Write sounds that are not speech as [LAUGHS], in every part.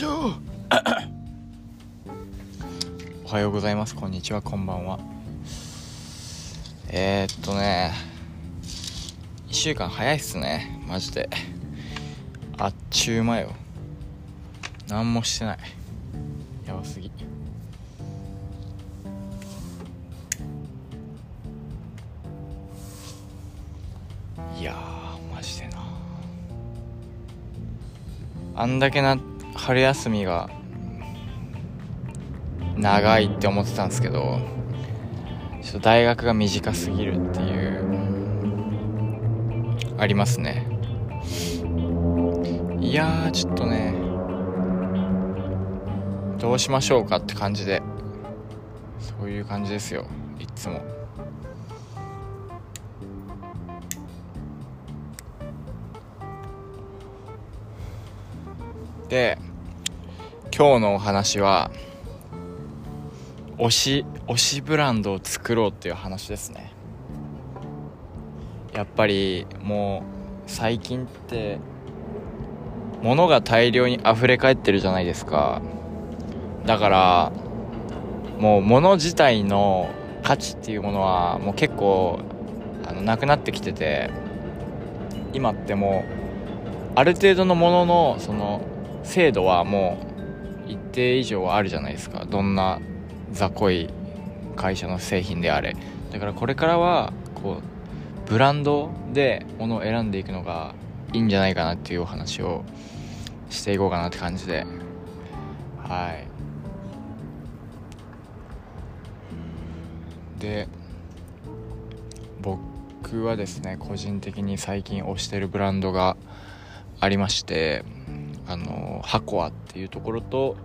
上 [COUGHS] おはようございます。こんにちは。こんばんは。えー、っとね。1週間早いっすね。マジで。あっちゅう間よ。何もしてない。やばすぎ。いやマジでな。あんだけな春休みが長いって思ってたんですけどちょっと大学が短すぎるっていうありますね。いやーちょっとねどうしましょうかって感じでそういう感じですよいつも。で今日のお話は推し推しブランドを作ろうっていう話ですね。やっぱりもう最近って物が大量に溢れ返ってるじゃないですか。だからもう物自体の価値っていうものはもう結構あのなくなってきてて今ってもうある程度のもののその精度はもう一定以上あるじゃないですか。どんな雑魚い会社の製品であれ。だからこれからはこうブランドで物を選んでいくのがいいんじゃないかなっていうお話をしていこうかなって感じで。はい。で僕はですね個人的に最近推してるブランドがありまして。あのハコアっていうところと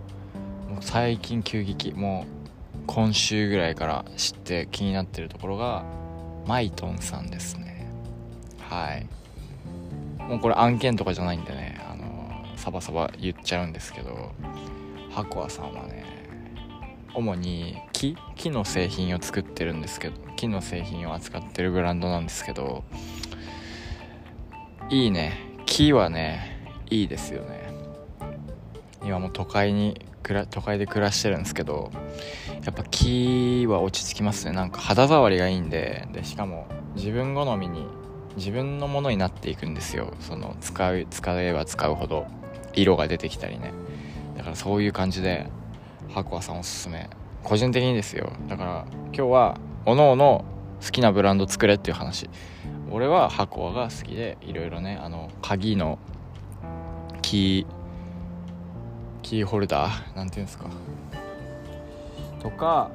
もう最近急激もう今週ぐらいから知って気になってるところがマイトンさんですね。はい。もうこれ案件とかじゃないんでねあのサバサバ言っちゃうんですけどハコアさんはね主に木木の製品を作ってるんですけど木の製品を扱ってるブランドなんですけどいいね。木はねいいですよね。今も都会に都会で暮らしてるんですけどやっぱ木は落ち着きますね。なんか肌触りがいいんででしかも自分好みに自分のものになっていくんですよ。その使う使えば使うほど色が出てきたりね。だからそういう感じで白亜さんおすすめ。個人的にですよ。だから今日はおのおの好きなブランド作れっていう話。俺は白亜が好きでいろいろねあの鍵のキーキーホルダーなんていうんですか？とか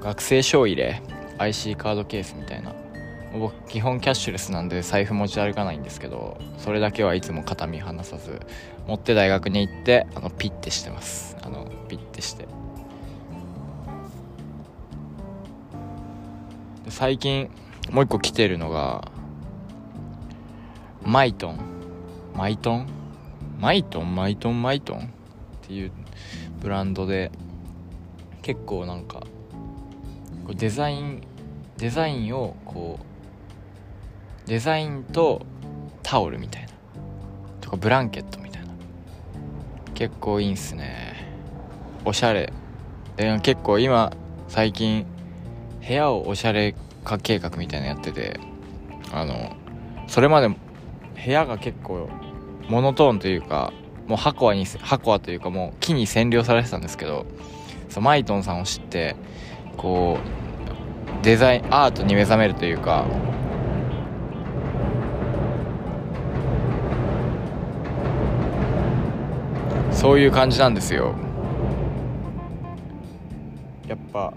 学生証入れ IC カードケースみたいな。僕基本キャッシュレスなんで財布持ち歩かないんですけどそれだけはいつも肩身離さず持って大学に行ってあのピッてしてます。あのピッてして。で最近もう一個来てるのがマイトン。マイトン？マイトンマイトンマイトンっていうブランドで結構なんかこうデザインデザインをこうデザインとタオルみたいなとかブランケットみたいな。結構いいんすね。おしゃれ。結構今最近部屋をおしゃれ化計画みたいなのやっててあのそれまで部屋が結構モノトーンというかもう箱に箱はというかもう木に占領されてたんですけどそマイトンさんを知ってこうデザインアートに目覚めるというかそういう感じなんですよ。やっぱ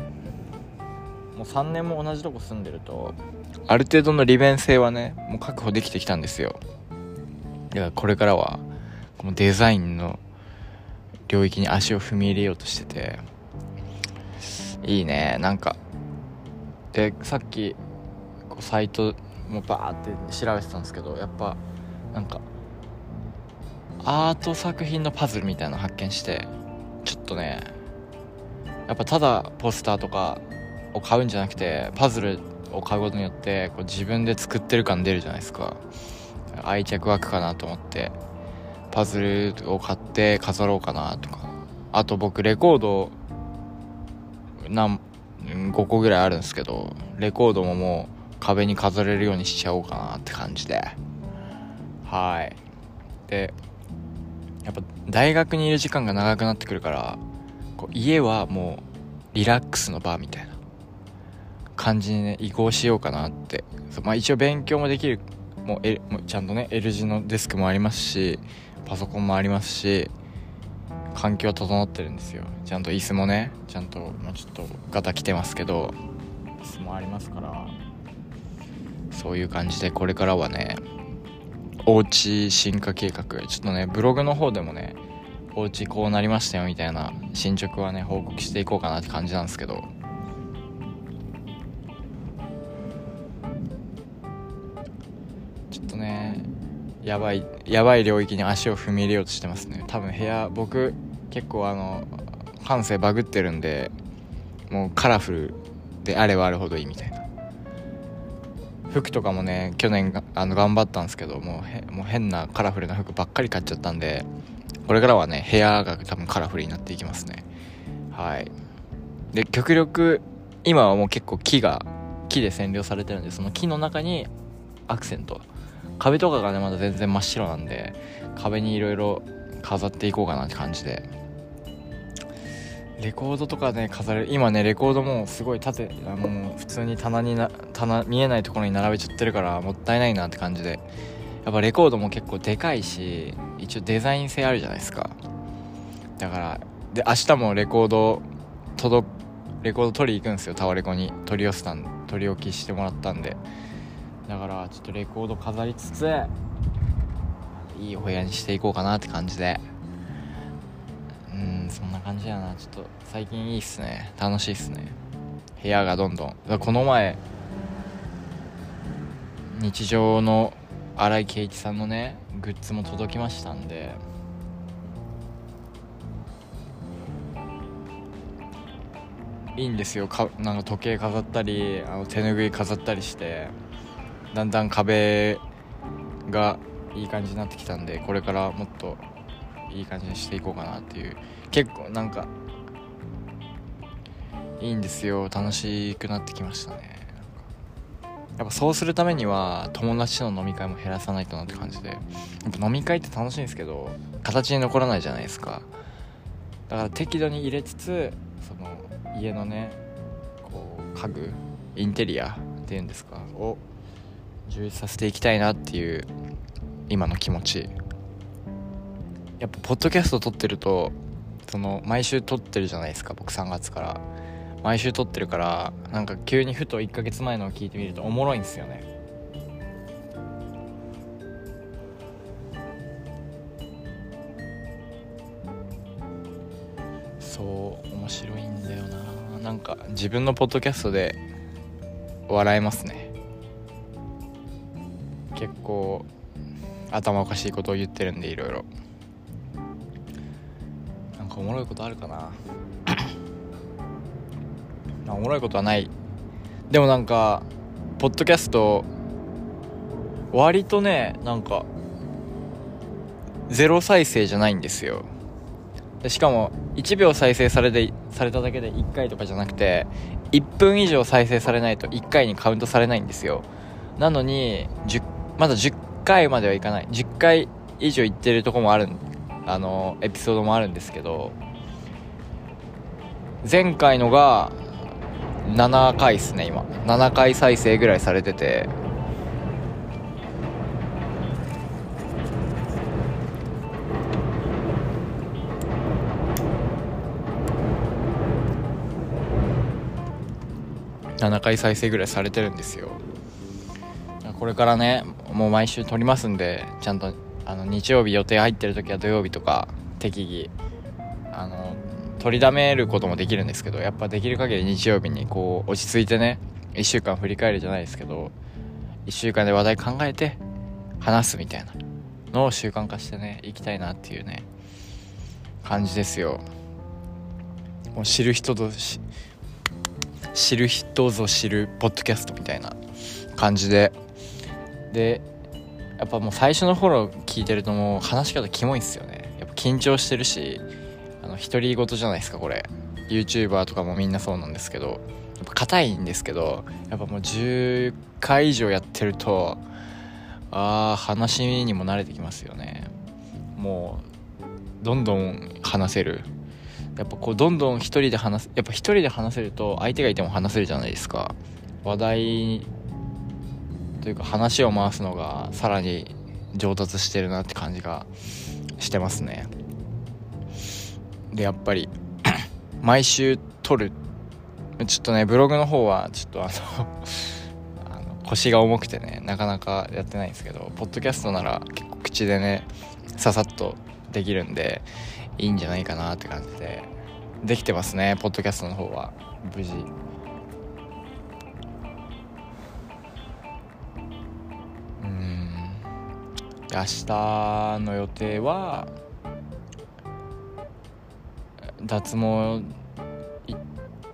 もう3年も同じとこ住んでるとある程度の利便性はねもう確保できてきたんですよ。だからこれからはこのデザインの領域に足を踏み入れようとしてていいね。なんかでさっきこうサイトもバーって調べてたんですけどやっぱなんかアート作品のパズルみたいなの発見してちょっとねやっぱただポスターとかを買うんじゃなくてパズルを買うことによってこう自分で作ってる感出るじゃないですか。愛着湧くかなと思ってパズルを買って飾ろうかなとか。あと僕レコード何5個ぐらいあるんですけどレコードももう壁に飾れるようにしちゃおうかなって感じで。はい。でやっぱ大学にいる時間が長くなってくるからこう家はもうリラックスの場みたいな感じにね移行しようかなって。まあ一応勉強もできるもう、L、もうちゃんとね L 字のデスクもありますしパソコンもありますし環境は整ってるんですよ。ちゃんと椅子もねちゃんと、まあ、ちょっとガタ来てますけど椅子もありますからそういう感じでこれからはねおうち進化計画ちょっとねブログの方でもねお家こうなりましたよみたいな進捗はね報告していこうかなって感じなんですけどょっとねやばいやばい領域に足を踏み入れようとしてますね。多分部屋僕結構あの感性バグってるんでもうカラフルであればあるほどいいみたいな。服とかもね去年あの頑張ったんですけどもうもう変なカラフルな服ばっかり買っちゃったんでこれからはね部屋が多分カラフルになっていきますね。はい。で極力今はもう結構木が木で占領されてるんでその木の中にアクセント。壁とかがねまだ全然真っ白なんで壁にいろいろ飾っていこうかなって感じで。レコードとかね飾れる今ねレコードもすごい縦あの普通に棚にな棚見えないところに並べちゃってるからもったいないなって感じで。やっぱレコードも結構でかいし一応デザイン性あるじゃないですか。だからで明日もレコード届レコード取り行くんですよタワレコに。取り寄せたん取り置きしてもらったんで。だからちょっとレコード飾りつついいお部屋にしていこうかなって感じで。うんそんな感じやな。ちょっと最近いいっすね。楽しいっすね。部屋がどんどん。この前日常の新井圭一さんのねグッズも届きましたんで。いいんですよ。かなんか時計飾ったりあの手ぬぐい飾ったりして。だんだん壁がいい感じになってきたんでこれからもっといい感じにしていこうかなっていう。結構なんかいいんですよ。楽しくなってきましたね。やっぱそうするためには友達との飲み会も減らさないとなって感じで。やっぱ飲み会って楽しいんですけど形に残らないじゃないですか。だから適度に入れつつその家のねこう家具インテリアっていうんですかを充実させていきたいなっていう今の気持ち。やっぱポッドキャスト撮ってるとその毎週撮ってるじゃないですか僕3月から。毎週撮ってるからなんか急にふと1ヶ月前のを聞いてみるとおもろいんですよね。そう面白いんだよな。なんか自分のポッドキャストで笑えますね。結構頭おかしいことを言ってるんでいろいろ。なんかおもろいことあるかな。[COUGHS] おもろいことはない。でもなんかポッドキャスト割とねなんかゼロ再生じゃないんですよ。でしかも1秒再生されてされただけで1回とかじゃなくて1分以上再生されないと1回にカウントされないんですよ。なのにまだ10回まではいかない。10回以上いってるとこもあるあのエピソードもあるんですけど前回のが7回っすね今。7回再生ぐらいされてて。7回再生ぐらいされてるんですよ。これからねもう毎週撮りますんでちゃんとあの日曜日予定入ってる時は土曜日とか適宜あの取りだめることもできるんですけどやっぱできる限り日曜日にこう落ち着いてね1週間振り返るじゃないですけど1週間で話題考えて話すみたいなのを習慣化してねいきたいなっていうね感じですよ。もう知る人ぞ知る人ぞ知るポッドキャストみたいな感じででやっぱもう最初の頃聞いてるともう話し方キモいんすよね。やっぱ緊張してるしあの独り言じゃないですかこれ。YouTuber とかもみんなそうなんですけどやっぱ硬いんですけどやっぱもう10回以上やってるとああ話にも慣れてきますよね。もうどんどん話せる。やっぱこうどんどん一人で話すやっぱ一人で話せると相手がいても話せるじゃないですか。話題というか話を回すのがさらに上達してるなって感じがしてますね。でやっぱり [CLEARS THROAT] 毎週撮る。ちょっとねブログの方はちょっとあの [LAUGHS] あの腰が重くてねなかなかやってないんですけどポッドキャストなら結構口でねささっとできるんでいいんじゃないかなって感じでできてますねポッドキャストの方は。無事。明日の予定は脱毛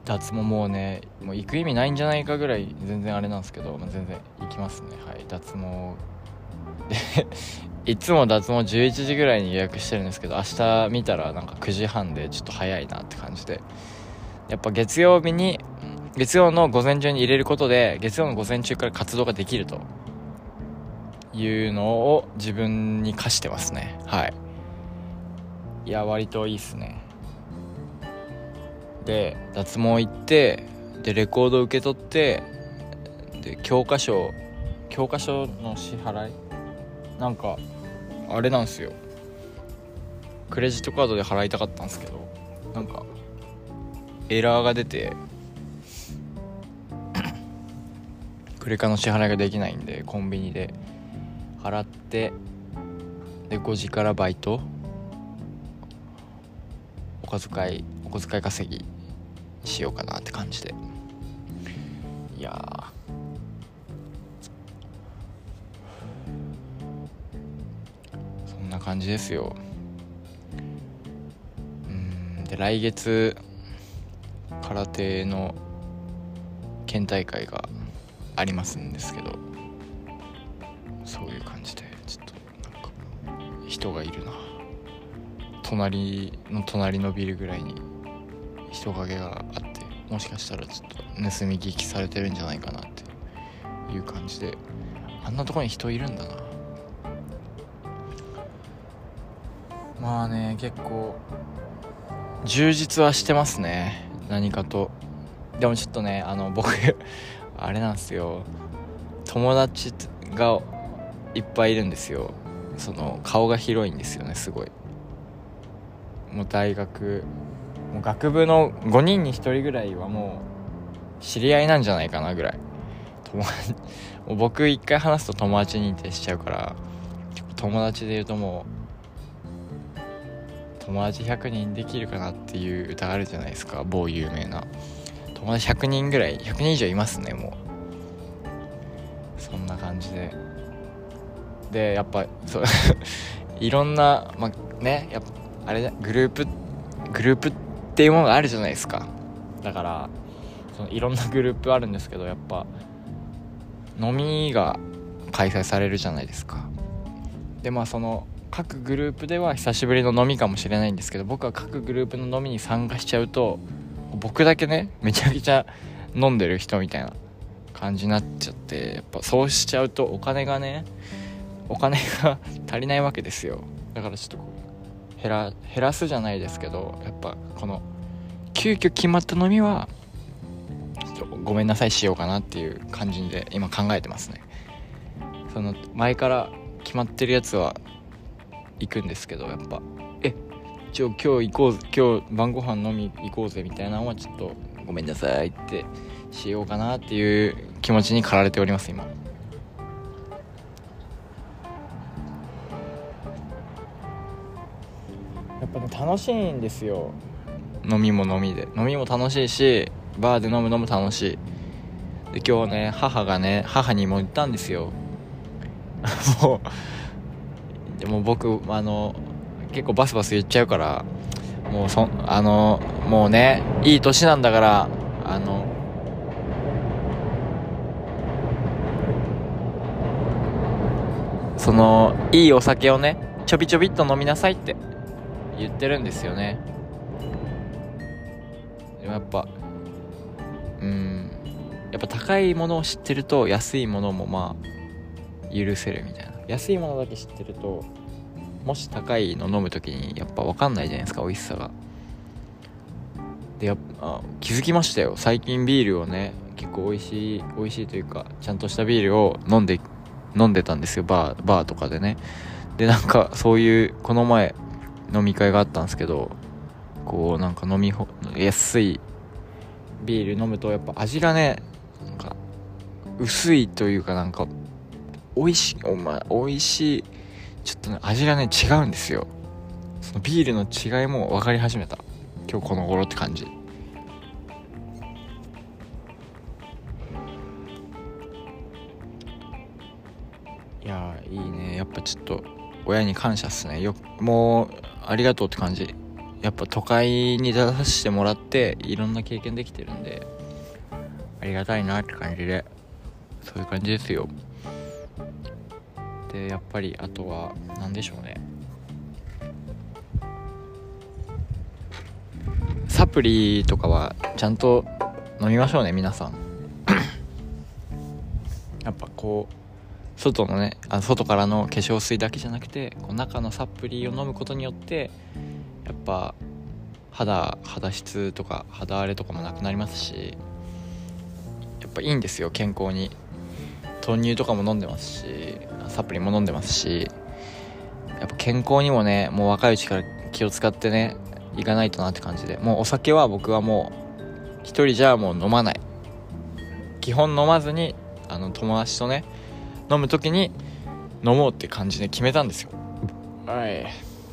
脱毛もうねもう行く意味ないんじゃないかぐらい全然あれなんですけど、まあ、全然行きますね。はい脱毛。で [LAUGHS] いつも脱毛11時ぐらいに予約してるんですけど明日見たらなんか9時半でちょっと早いなって感じで。やっぱ月曜日に月曜の午前中に入れることで月曜の午前中から活動ができると。いうのを自分に課してますね。はい。いや割といいっすね。で脱毛行ってでレコード受け取ってで教科書教科書の支払い？なんかあれなんですよ。クレジットカードで払いたかったんですけどなんかエラーが出てクレカの支払いができないんでコンビニで。払ってで5時からバイト。お小遣いお小遣い稼ぎしようかなって感じで。いやそんな感じですよ。うんで来月空手の県大会がありますんですけど。人がいるな。隣の隣のビルぐらいに人影があってもしかしたらちょっと盗み聞きされてるんじゃないかなっていう感じで。あんなとこに人いるんだな。まあね結構充実はしてますね。何かと。でもちょっとねあの僕あれなんですよ。友達がいっぱいいるんですよ。その顔が広いんですよねすごい。もう大学もう学部の5人に1人ぐらいはもう知り合いなんじゃないかなぐらい。友達 [LAUGHS] 僕一回話すと友達認定しちゃうから友達で言うともう友達100人できるかなっていう歌あるじゃないですか某有名な。友達100人ぐらい100人以上いますねもう。そんな感じで。でやっぱそう [LAUGHS] いろんなまあねやっぱあれグループグループっていうものがあるじゃないですか。だからそのいろんな [LAUGHS] グループあるんですけどやっぱ飲みが開催されるじゃないですか。でまあその各グループでは久しぶりの飲みかもしれないんですけど僕は各グループの飲みに参加しちゃうと僕だけねめちゃくちゃ飲んでる人みたいな感じになっちゃってやっぱそうしちゃうとお金がねお金が足りないわけですよ。だからちょっと減ら減らすじゃないですけどやっぱこの急遽決まった飲みはちょっとごめんなさいしようかなっていう感じで今考えてますね。その前から決まってるやつは行くんですけどやっぱえ一応今日行こう今日晩ご飯飲み行こうぜみたいなのはちょっとごめんなさいってしようかなっていう気持ちに駆られております今。っぱね楽しいんですよ。飲みも飲みで。飲みも楽しいしバーで飲むのも楽しい。で今日ね母がね母にも言ったんですよ。[LAUGHS] もうでも僕あの結構バスバス言っちゃうからもうそあのもうねいい年なんだからあのそのいいお酒をねちょびちょびっと飲みなさいって。言ってるんですよね。でもやっぱうんやっぱ高いものを知ってると安いものもまあ許せるみたいな。安いものだけ知ってるともし高いの飲む時にやっぱ分かんないじゃないですか美味しさが。でやっぱ気づきましたよ。最近ビールをね結構美味しい美味しいというかちゃんとしたビールを飲んで飲んでたんですよ。バーバーとかでね。でなんかそういうこの前飲み会があったんですけどこうなんか飲みほ安いビール飲むとやっぱ味がねなんか薄いというかなんか美味しいお前美味しいちょっとね味がね違うんですよ。そのビールの違いも分かり始めた。今日この頃って感じ。いやいいね。やっぱちょっと親に感謝っすね。よもうありがとうって感じ。やっぱ都会に出させてもらっていろんな経験できてるんでありがたいなって感じでそういう感じですよ。でやっぱりあとは何でしょうね。サプリとかはちゃんと飲みましょうね皆さん。[COUGHS] やっぱこう外のねあ外からの化粧水だけじゃなくてこう中のサプリを飲むことによってやっぱ肌肌質とか肌荒れとかもなくなりますしやっぱいいんですよ健康に。豆乳とかも飲んでますしサプリも飲んでますしやっぱ健康にもねもう若いうちから気を使ってねいかないとなって感じで。もうお酒は僕はもう一人じゃもう飲まない。基本飲まずにあの友達とね飲む時に飲もうって感じで決めたんですよ。はい。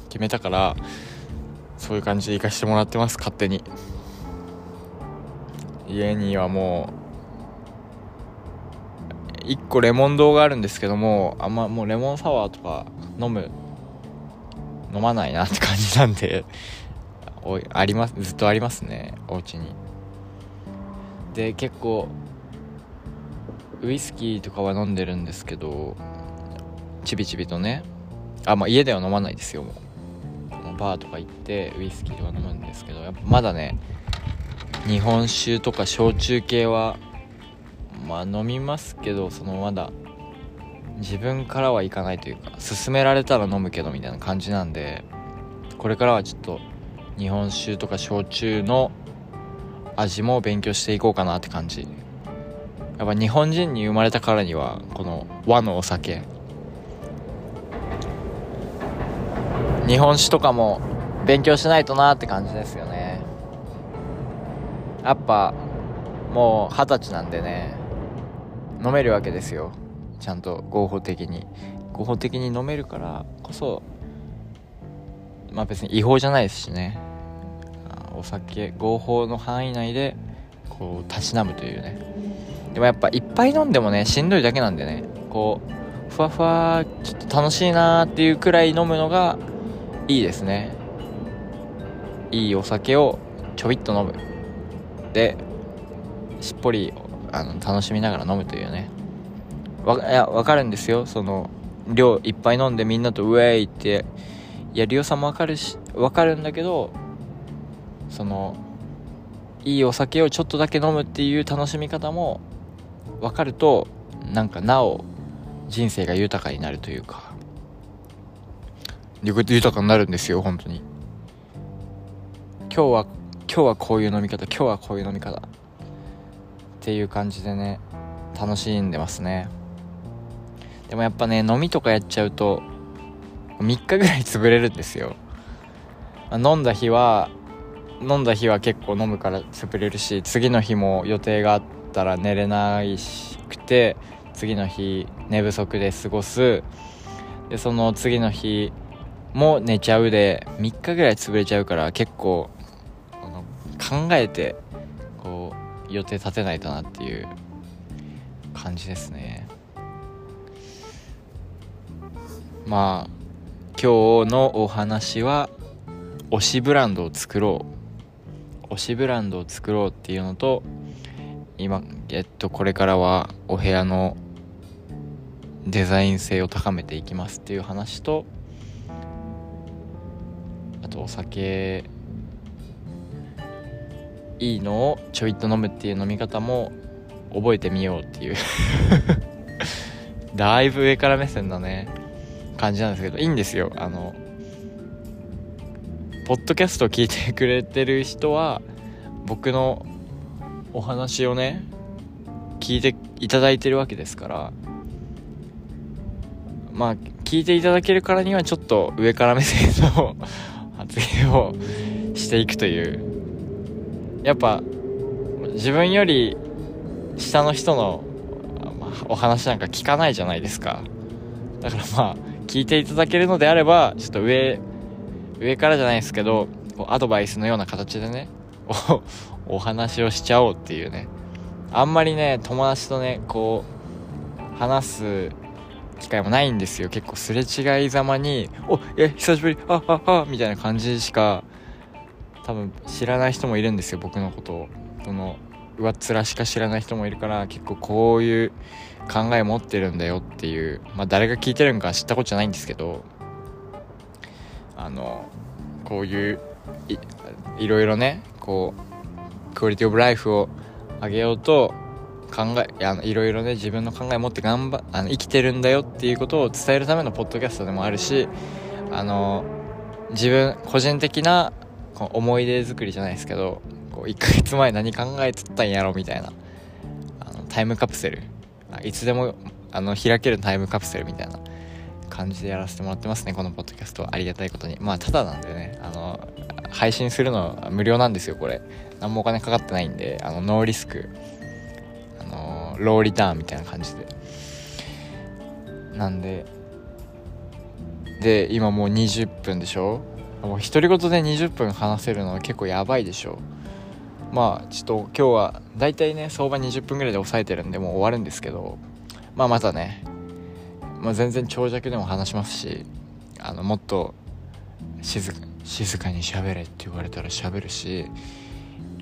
決めたからそういう感じで行かしてもらってます勝手に。家にはもう1個レモン堂があるんですけどもあんまもうレモンサワーとか飲む飲まないなって感じなんでおいありますずっとありますねお家に。で結構ウイスキーとかは飲んでるんですけどちびちびとね。あまあ家では飲まないですよもう。バーとか行ってウイスキーとか飲むんですけどやっぱまだね日本酒とか焼酎系はまあ飲みますけどそのまだ自分からはいかないというか勧められたら飲むけどみたいな感じなんでこれからはちょっと日本酒とか焼酎の味も勉強していこうかなって感じ。やっぱ日本人に生まれたからにはこの和のお酒。日本酒とかも勉強しないとなって感じですよね。やっぱもう二十歳なんでね飲めるわけですよ。ちゃんと合法的に。合法的に飲めるからこそまあ別に違法じゃないですしね。お酒合法の範囲内でこうたしなむというね。でもやっぱいっぱい飲んでもねしんどいだけなんでね。こうふわふわちょっと楽しいなーっていうくらい飲むのがいいですね。いいお酒をちょびっと飲む。でしっぽりあの楽しみながら飲むというね。わいや分かるんですよ。その量いっぱい飲んでみんなとウェイってやる良さも分かるし分かるんだけどそのいいお酒をちょっとだけ飲むっていう楽しみ方も分かるとなんかなお人生が豊かになるというか。豊かになるんですよ本当に。今日は今日はこういう飲み方今日はこういう飲み方。っていう感じでね楽しんでますね。でもやっぱね飲みとかやっちゃうと3日ぐらい潰れるんですよ。飲んだ日は飲んだ日は結構飲むから潰れるし次の日も予定があってたら寝れないくて次の日寝不足で過ごす。でその次の日も寝ちゃうで3日ぐらい潰れちゃうから結構考えてこう予定立てないとなっていう感じですね。まあ今日のお話は推しブランドを作ろう。推しブランドを作ろうっていうのと今えっとこれからはお部屋のデザイン性を高めていきますっていう話とあとお酒いいのをちょいっと飲むっていう飲み方も覚えてみようっていう。[LAUGHS] だいぶ上から目線だね感じなんですけどいいんですよ。あのポッドキャストを聞いてくれてる人は僕のお話をね聞いていただいてるわけですからまあ聞いていただけるからにはちょっと上から目線の発言をしていくという。やっぱ自分より下の人の、まあ、お話なんか聞かないじゃないですか。だからまあ聞いていただけるのであればちょっと上上からじゃないですけどアドバイスのような形でね [LAUGHS] [LAUGHS] お話をしちゃおうっていうね。あんまりね友達とねこう話す機会もないんですよ。結構すれ違いざまに「おえ久しぶりあああみたいな感じしか多分知らない人もいるんですよ僕のことを。その上っ面しか知らない人もいるから結構こういう考え持ってるんだよっていうまあ誰が聞いてるんか知ったことじゃないんですけどあのこういういいろいろねこうクオリティオブライフを上げようと考えあのいろいろね自分の考え持って頑張あの生きてるんだよっていうことを伝えるためのポッドキャストでもあるしあの自分個人的なこう思い出作りじゃないですけどこう1ヶ月前何考えてたんやろみたいなあのタイムカプセル。いつでもあの開けるタイムカプセルみたいな感じでやらせてもらってますねこのポッドキャストは。ありがたいことに。まあただなんでねあの配信するのは無料なんですよこれ。何もお金かかってないんであのノーリスク。あのローリターンみたいな感じで。なんでで今もう20分でしょ？もう独り言で20分話せるのは結構やばいでしょ？まあちょっと今日はだいたいね相場20分ぐらいで抑えてるんでもう終わるんですけどまあまたね、まあ、全然長尺でも話しますしあのもっと静か静かに喋れって言われたら喋るし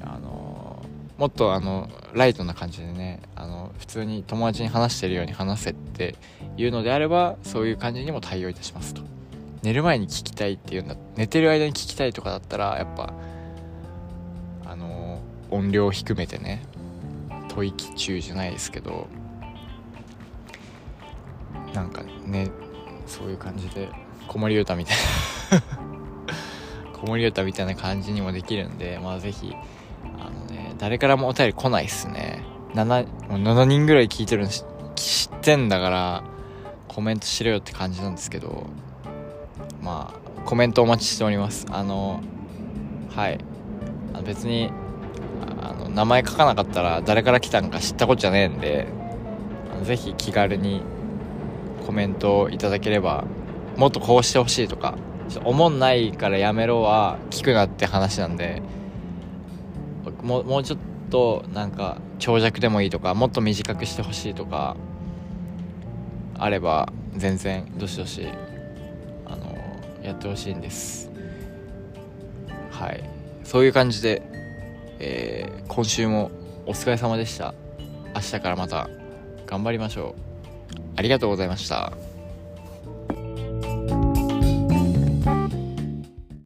あのもっとあのライトな感じでねあの普通に友達に話してるように話せっていうのであればそういう感じにも対応いたしますと。寝る前に聞きたいっていうんだ寝てる間に聞きたいとかだったらやっぱあの、音量を低めてね吐息中じゃないですけどなんかねそういう感じで子守歌みたいな子守歌みたいな感じにもできるんでまあ是非あのね誰からもお便り来ないっすね。7, 7人ぐらい聞いてるの知ってんだからコメントしろよって感じなんですけどまあコメントお待ちしております。あのはい。あの別にあの名前書かなかったら誰から来たんか知ったことじゃねえんでぜひ気軽にコメントをいただければもっとこうしてほしいとかおもんないからやめろは聞くなって話なんでもうもうちょっとなんか長尺でもいいとかもっと短くしてほしいとかあれば全然どしどしあのやってほしいんです。はい。そういう感じで、えー、今週もお疲れ様でした。明日からまた頑張りましょう。ありがとうございました。